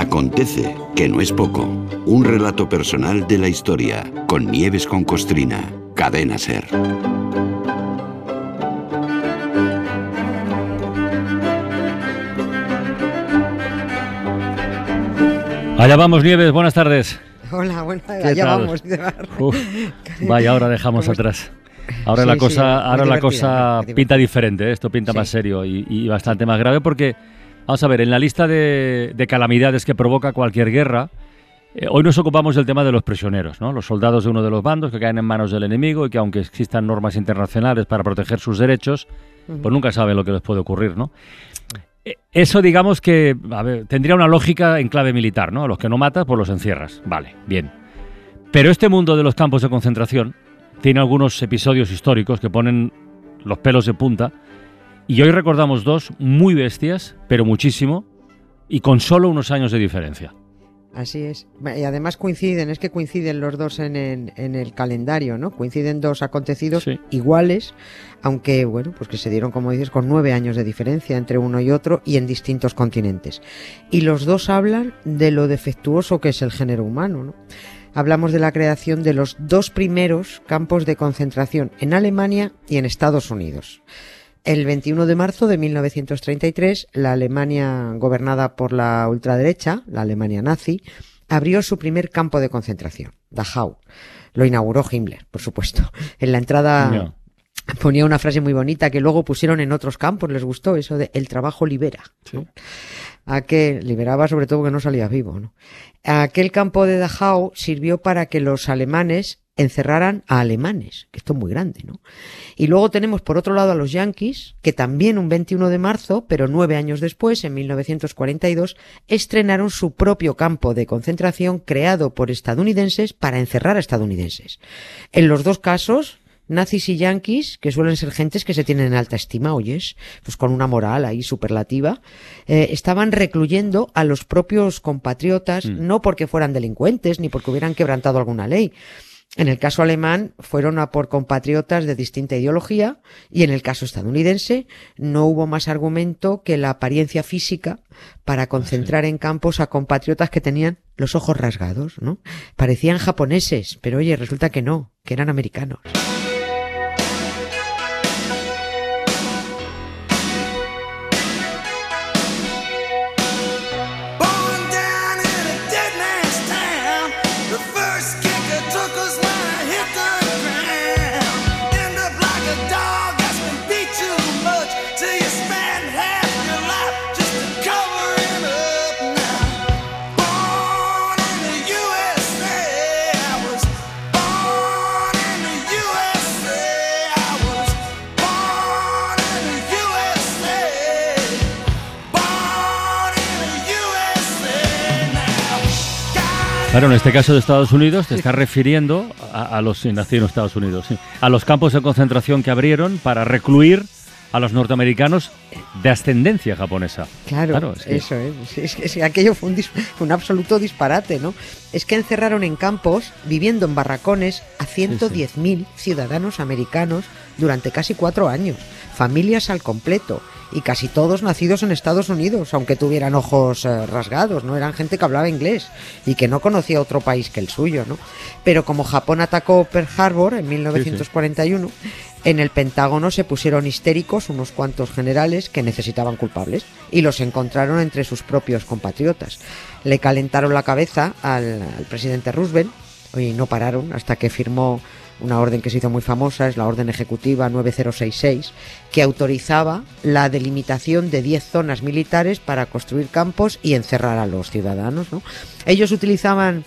acontece que no es poco. Un relato personal de la historia con Nieves con Costrina. Cadena Ser. Allá vamos, Nieves, buenas tardes. Hola, bueno, ¿Qué allá tal? vamos. Uf, vaya, ahora dejamos atrás. Ahora Sí, la cosa, ahora la cosa pinta diferente, ¿eh? esto pinta Sí. más serio y, y bastante más grave porque, vamos a ver, en la lista de, de calamidades que provoca cualquier guerra, eh, hoy nos ocupamos del tema de los prisioneros, ¿no? Los soldados de uno de los bandos que caen en manos del enemigo y que aunque existan normas internacionales para proteger sus derechos, pues nunca saben lo que les puede ocurrir, ¿no? Eh, Eso digamos que a ver, tendría una lógica en clave militar, ¿no? A los que no matas, pues los encierras. Vale, bien. Pero este mundo de los campos de concentración tiene algunos episodios históricos que ponen los pelos de punta. Y hoy recordamos dos muy bestias, pero muchísimo, y con solo unos años de diferencia. Así es. Y además coinciden, es que coinciden los dos en el, en el calendario, ¿no? Coinciden dos acontecidos Sí. iguales, aunque, bueno, pues que se dieron, como dices, con nueve años de diferencia entre uno y otro y en distintos continentes. Y los dos hablan de lo defectuoso que es el género humano, ¿no? Hablamos de la creación de los dos primeros campos de concentración en Alemania y en Estados Unidos. El 21 de marzo de 1933, la Alemania gobernada por la ultraderecha, la Alemania nazi, abrió su primer campo de concentración, Dachau. Lo inauguró Himmler, por supuesto. En la entrada ponía una frase muy bonita que luego pusieron en otros campos, les gustó eso de el trabajo libera. ¿no? A que liberaba sobre todo que no salía vivo. ¿no? Aquel campo de Dachau sirvió para que los alemanes encerraran a alemanes, que esto es muy grande, ¿no? Y luego tenemos por otro lado a los yanquis, que también un 21 de marzo, pero nueve años después, en 1942, estrenaron su propio campo de concentración creado por estadounidenses para encerrar a estadounidenses. En los dos casos, nazis y yanquis, que suelen ser gentes que se tienen en alta estima, oyes, pues con una moral ahí superlativa, eh, estaban recluyendo a los propios compatriotas, no porque fueran delincuentes ni porque hubieran quebrantado alguna ley. En el caso alemán fueron a por compatriotas de distinta ideología y en el caso estadounidense no hubo más argumento que la apariencia física para concentrar en campos a compatriotas que tenían los ojos rasgados, ¿no? Parecían japoneses, pero oye, resulta que no, que eran americanos. Claro, en este caso de Estados Unidos te estás refiriendo a, a los sí, nacido en Estados Unidos, sí, a los campos de concentración que abrieron para recluir a los norteamericanos de ascendencia japonesa. Claro, es que- eso es. Es que, es que aquello fue un, dis- un absoluto disparate, ¿no? Es que encerraron en campos, viviendo en barracones, a 110.000 ciudadanos americanos durante casi cuatro años, familias al completo, y casi todos nacidos en Estados Unidos, aunque tuvieran ojos eh, rasgados, ¿no? Eran gente que hablaba inglés y que no conocía otro país que el suyo, ¿no? Pero como Japón atacó Pearl Harbor en 1941, en el Pentágono se pusieron histéricos unos cuantos generales que necesitaban culpables y los encontraron entre sus propios compatriotas. Le calentaron la cabeza al, al presidente Roosevelt y no pararon hasta que firmó una orden que se hizo muy famosa, es la Orden Ejecutiva 9066, que autorizaba la delimitación de 10 zonas militares para construir campos y encerrar a los ciudadanos. ¿no? Ellos utilizaban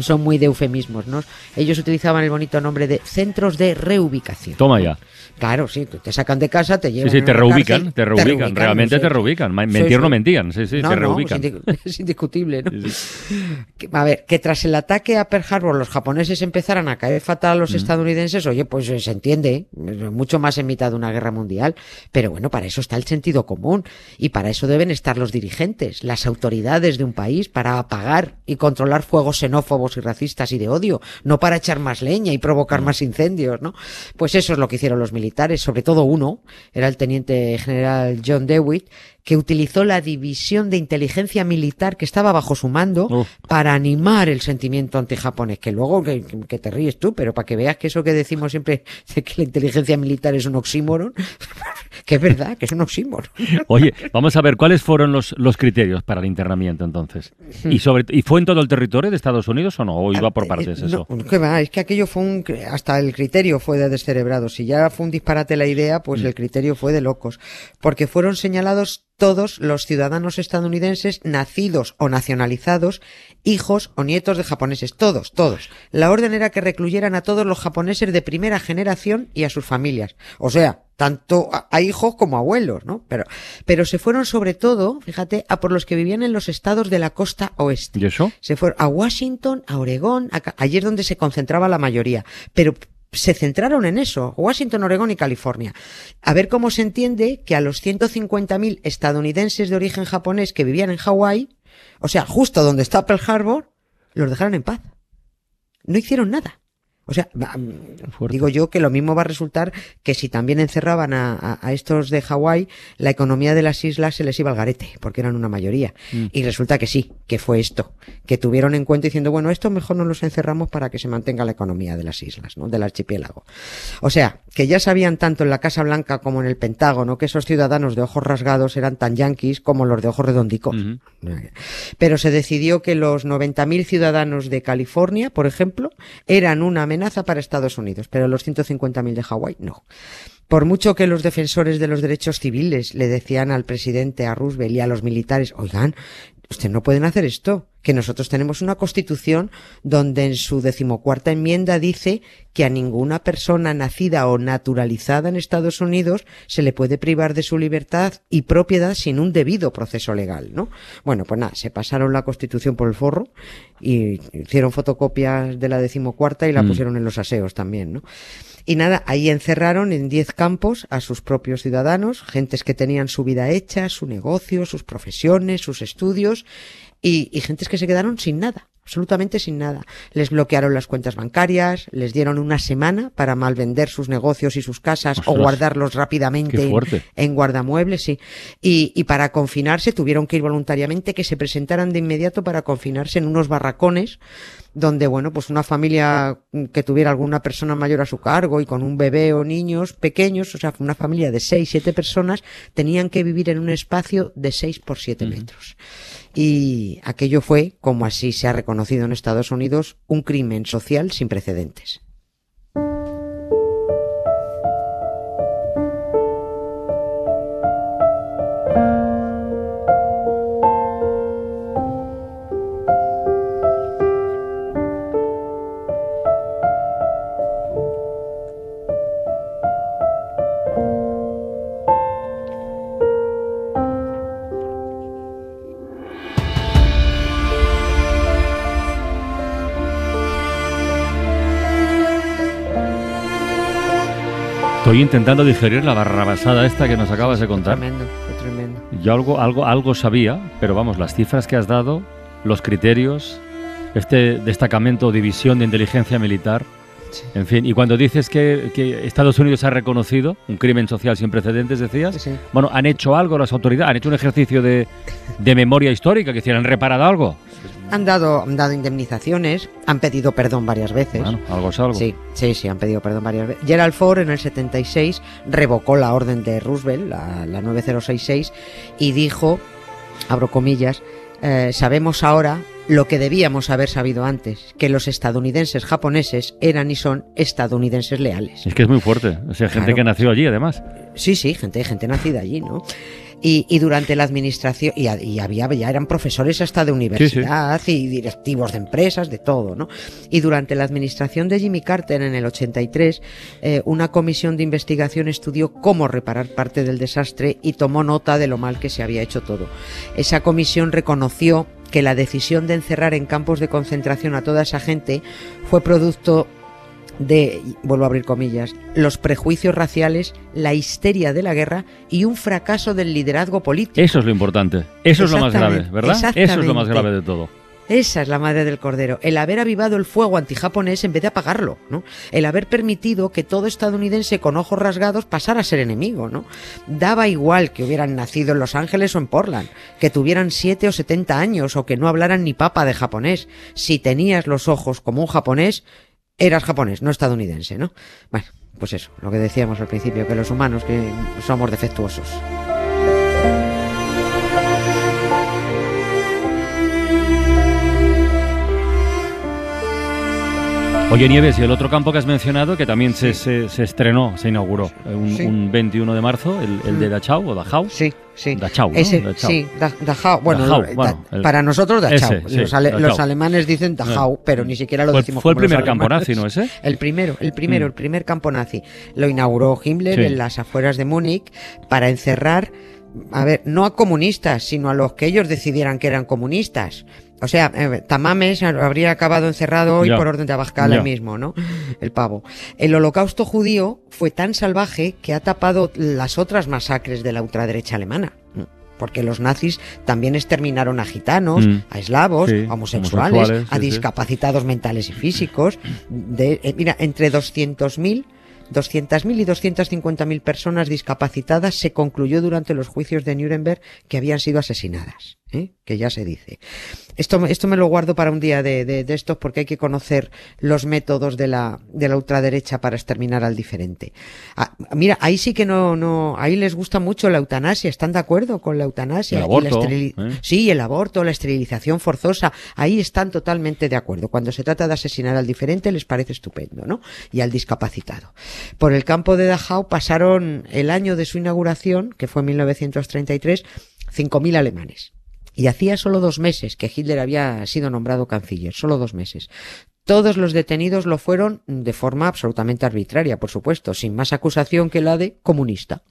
son muy de eufemismos, ¿no? Ellos utilizaban el bonito nombre de centros de reubicación. Toma ya. Claro, sí, te sacan de casa, te Sí, llevan sí, a te reubican, cárcel, te reubican, realmente te reubican. Sí, Mentir sí. no mentían, sí, sí, No, te reubican. es, indi- es indiscutible, ¿no? Sí, A ver, que tras el ataque a Pearl Harbor los japoneses empezaran a caer fatal a Mm. los estadounidenses, oye, pues eh, se entiende, eh, mucho más en mitad de una guerra mundial, pero bueno, para eso está el sentido común y para eso deben estar los dirigentes, las autoridades de un país, para apagar y controlar fuegos xenófobos y racistas y de odio, no para echar más leña y provocar Mm. más incendios, ¿no? Pues eso es lo que hicieron los militares, sobre todo uno, era el teniente general John Dewitt, que utilizó la división de inteligencia militar que estaba bajo su mando Uf. para animar el sentimiento antijaponés, que luego que, que te ríes tú, pero para que veas que eso que decimos siempre de que la inteligencia militar es un oxímoron, que es verdad, que es un oxímoron. Oye, vamos a ver, ¿cuáles fueron los, los criterios para el internamiento entonces? Hmm. ¿Y, sobre, ¿Y fue en todo el territorio de Estados Unidos o no? ¿O iba por partes Eh, eso? No, ¿qué va? Es que aquello fue un... Hasta el criterio fue de descerebrado. Si ya fue un disparate la idea, pues el criterio fue de locos. Porque fueron señalados todos los ciudadanos estadounidenses nacidos o nacionalizados, hijos o nietos de japoneses. Todos, todos. La orden era que recluyeran a todos los japoneses de primera generación y a sus familias. O sea, tanto a, hijos como a abuelos, ¿no? Pero, pero se fueron sobre todo, fíjate, a por los que vivían en los estados de la costa oeste. ¿Y eso? Se fueron a Washington, a Oregón, a allí es donde se concentraba la mayoría. Pero se centraron en eso, Washington, Oregón y California. A ver cómo se entiende que a los 150.000 estadounidenses de origen japonés que vivían en Hawái, o sea, justo donde está Pearl Harbor, los dejaron en paz. No hicieron nada. O sea, Fuerte. digo yo que lo mismo va a resultar que si también encerraban a, a- a estos de Hawái, la economía de las islas se les iba al garete, porque eran una mayoría. Mm. Y resulta que sí, que fue esto, que tuvieron en cuenta diciendo, bueno, esto mejor no los encerramos para que se mantenga la economía de las islas, ¿no? Del archipiélago. O sea, que ya sabían tanto en la Casa Blanca como en el Pentágono que esos ciudadanos de ojos rasgados eran tan yanquis como los de ojos redondicos. Pero se decidió que los 90.000 ciudadanos de California, por ejemplo, eran una amenaza para Estados Unidos, pero los 150.000 de Hawái no. Por mucho que los defensores de los derechos civiles le decían al presidente, a Roosevelt y a los militares, oigan, ustedes no pueden hacer esto, que nosotros tenemos una constitución donde en su decimocuarta enmienda dice que a ninguna persona nacida o naturalizada en Estados Unidos se le puede privar de su libertad y propiedad sin un debido proceso legal, ¿no? Bueno, pues nada, se pasaron la constitución por el forro y hicieron fotocopias de la decimocuarta y la Mm. pusieron en los aseos también, ¿no? Y nada, ahí encerraron en 10 campos a sus propios ciudadanos, gentes que tenían su vida hecha, su negocio, sus profesiones, sus estudios, y, y gentes que se quedaron sin nada, absolutamente sin nada. Les bloquearon las cuentas bancarias, les dieron una semana para malvender sus negocios y sus casas o guardarlos rápidamente en- en guardamuebles, sí. Y, y para confinarse tuvieron que ir voluntariamente, que se presentaran de inmediato para confinarse en unos barracones donde, bueno, pues una familia que tuviera alguna persona mayor a su cargo y con un bebé o niños pequeños, o sea, una familia de seis, siete personas, tenían que vivir en un espacio de seis por siete metros. Y aquello fue, como así se ha reconocido en Estados Unidos, un crimen social sin precedentes. Estoy intentando digerir la barrabasada esta que nos acabas de contar. Tremendo, fue tremendo. Yo algo, algo, algo sabía, pero vamos, las cifras que has dado, los criterios, este destacamento o división de inteligencia militar, Sí. en fin, y cuando dices que, que Estados Unidos ha reconocido un crimen social sin precedentes, decías, Sí. bueno, ¿han hecho algo las autoridades? ¿Han hecho un ejercicio de, de memoria histórica? ¿Que decir, han reparado algo? Han dado, han dado indemnizaciones, han pedido perdón varias veces. Bueno, algo es algo. Sí, sí, sí, han pedido perdón varias veces. Gerald Ford en el 76 revocó la orden de Roosevelt, la, la 9066, y dijo, abro comillas, eh, sabemos ahora lo que debíamos haber sabido antes, que los estadounidenses japoneses eran y son estadounidenses leales. Es que es muy fuerte. O sea, gente Claro. que nació allí, además. Sí, sí, gente, gente nacida allí, ¿no? Y, y durante la administración, y, había, ya eran profesores hasta de universidad y directivos de empresas, de todo, ¿no? Y durante la administración de Jimmy Carter en el 83, eh, una comisión de investigación estudió cómo reparar parte del desastre y tomó nota de lo mal que se había hecho todo. Esa comisión reconoció que la decisión de encerrar en campos de concentración a toda esa gente fue producto de, vuelvo a abrir comillas, los prejuicios raciales, la histeria de la guerra y un fracaso del liderazgo político. Eso es lo importante. Eso es lo más grave, ¿verdad? Eso es lo más grave de todo. Esa es la madre del cordero, el haber avivado el fuego antijaponés en vez de apagarlo, ¿no? El haber permitido que todo estadounidense con ojos rasgados pasara a ser enemigo, ¿no? Daba igual que hubieran nacido en Los Ángeles o en Portland, que tuvieran siete o 70 años o que no hablaran ni papa de japonés. Si tenías los ojos como un japonés, eras japonés, no estadounidense, ¿no? Bueno, pues eso, lo que decíamos al principio, que los humanos que somos defectuosos. Oye, Nieves, y el otro campo que has mencionado, que también se, se- se estrenó, se inauguró eh, un, Sí. un 21 de marzo, el, el de Dachau o Dachau. Sí, sí. Dachau, ¿no? Ese, Dachau. Sí, Da- Dachau. Bueno, Dachau, da- bueno, el- para nosotros Dachau. Ese, sí, los, ale- Dachau. los alemanes dicen Dachau, pero ni siquiera lo Fue- decimos fue el como primer campo nazi, ¿no ese? El primero, el primero, Mm. el primer campo nazi. Lo inauguró Himmler en las afueras de Múnich para encerrar, a ver, no a comunistas, sino a los que ellos decidieran que eran comunistas. O sea, eh, Tamames habría acabado encerrado hoy Ya. por orden de Abascal Ya. mismo, ¿no? El pavo. El holocausto judío fue tan salvaje que ha tapado las otras masacres de la ultraderecha alemana. Porque los nazis también exterminaron a gitanos, Mm. a eslavos, Sí, a homosexuales, homosexuales, a sí, sí. discapacitados mentales y físicos. De, eh, mira, entre 200.000 200.000 y 250.000 personas discapacitadas se concluyó durante los juicios de Nuremberg que habían sido asesinadas, ¿eh? que ya se dice. Esto, me- esto me lo guardo para un día de, de, de estos porque hay que conocer los métodos de la, de la ultraderecha para exterminar al diferente. Ah, mira, ahí sí que no, no, ahí les gusta mucho la eutanasia, ¿están de acuerdo con la eutanasia? El y aborto, la ¿eh? Sí, el aborto, la esterilización forzosa, ahí están totalmente de acuerdo. Cuando se trata de asesinar al diferente les parece estupendo, ¿no? Y al discapacitado. Por el campo de Dachau pasaron el año de su inauguración, que fue en 1933, 5.000 alemanes. Y hacía solo dos meses que Hitler había sido nombrado canciller, solo dos meses. Todos los detenidos lo fueron de forma absolutamente arbitraria, por supuesto, sin más acusación que la de comunista.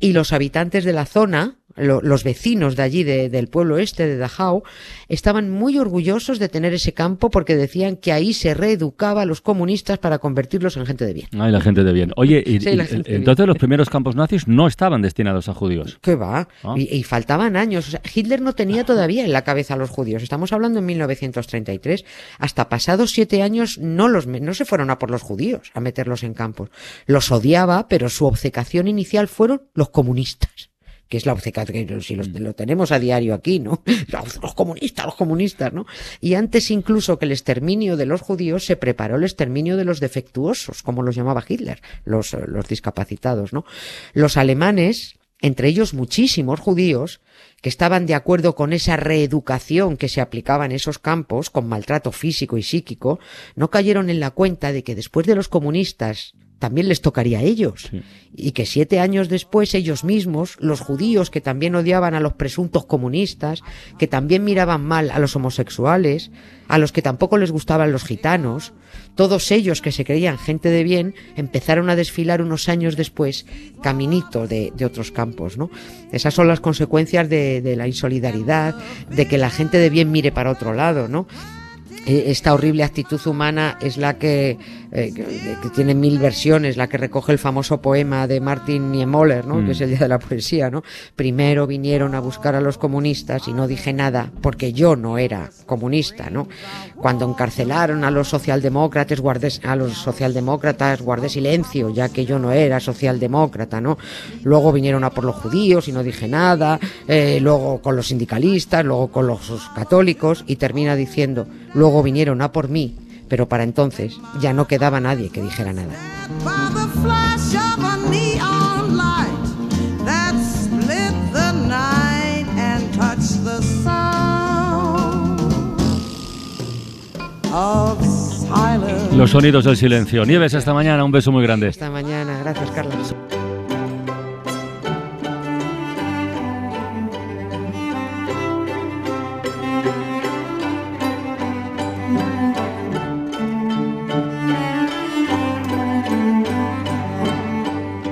Y los habitantes de la zona, lo- los vecinos de allí, de- del pueblo este de Dachau, estaban muy orgullosos de tener ese campo porque decían que ahí se reeducaba a los comunistas para convertirlos en gente de bien. Ay, la gente de bien. Oye, y, Sí, y- entonces bien. los primeros campos nazis no estaban destinados a judíos. ¿Qué va? Ah. Y, y faltaban años. O sea, Hitler no tenía todavía en la cabeza a los judíos. Estamos hablando en 1933. Hasta pasados siete años no, los, no se fueron a por los judíos, a meterlos en campos. Los odiaba, pero su obcecación inicial fueron los comunistas. Que es la obcecación, que si lo tenemos a diario aquí, ¿no? Los, los comunistas, los comunistas, ¿no? Y antes incluso que el exterminio de los judíos se preparó el exterminio de los defectuosos, como los llamaba Hitler, los, los discapacitados, ¿no? Los alemanes, entre ellos muchísimos judíos, que estaban de acuerdo con esa reeducación que se aplicaba en esos campos, con maltrato físico y psíquico, no cayeron en la cuenta de que después de los comunistas también les tocaría a ellos. Sí. Y que siete años después ellos mismos, los judíos que también odiaban a los presuntos comunistas, que también miraban mal a los homosexuales, a los que tampoco les gustaban los gitanos, todos ellos que se creían gente de bien, empezaron a desfilar unos años después caminito de, de otros campos, ¿no? Esas son las consecuencias de, de la insolidaridad, de que la gente de bien mire para otro lado, ¿no? Eh, esta horrible actitud humana es la que, eh, que, que tiene mil versiones, la que recoge el famoso poema de Martin Niemöller, ¿no? Mm. que es el Día de la Poesía. ¿no? Primero vinieron a buscar a los comunistas y no dije nada porque yo no era comunista. ¿no? Cuando encarcelaron a los socialdemócratas, guardé, a los socialdemócratas guardé silencio ya que yo no era socialdemócrata. ¿no? Luego vinieron a por los judíos y no dije nada, eh, luego con los sindicalistas, luego con los católicos y termina diciendo, luego vinieron a por mí, pero para entonces ya no quedaba nadie que dijera nada. Los sonidos del silencio. Nieves, esta mañana, un beso muy grande. Hasta mañana, gracias Carlos.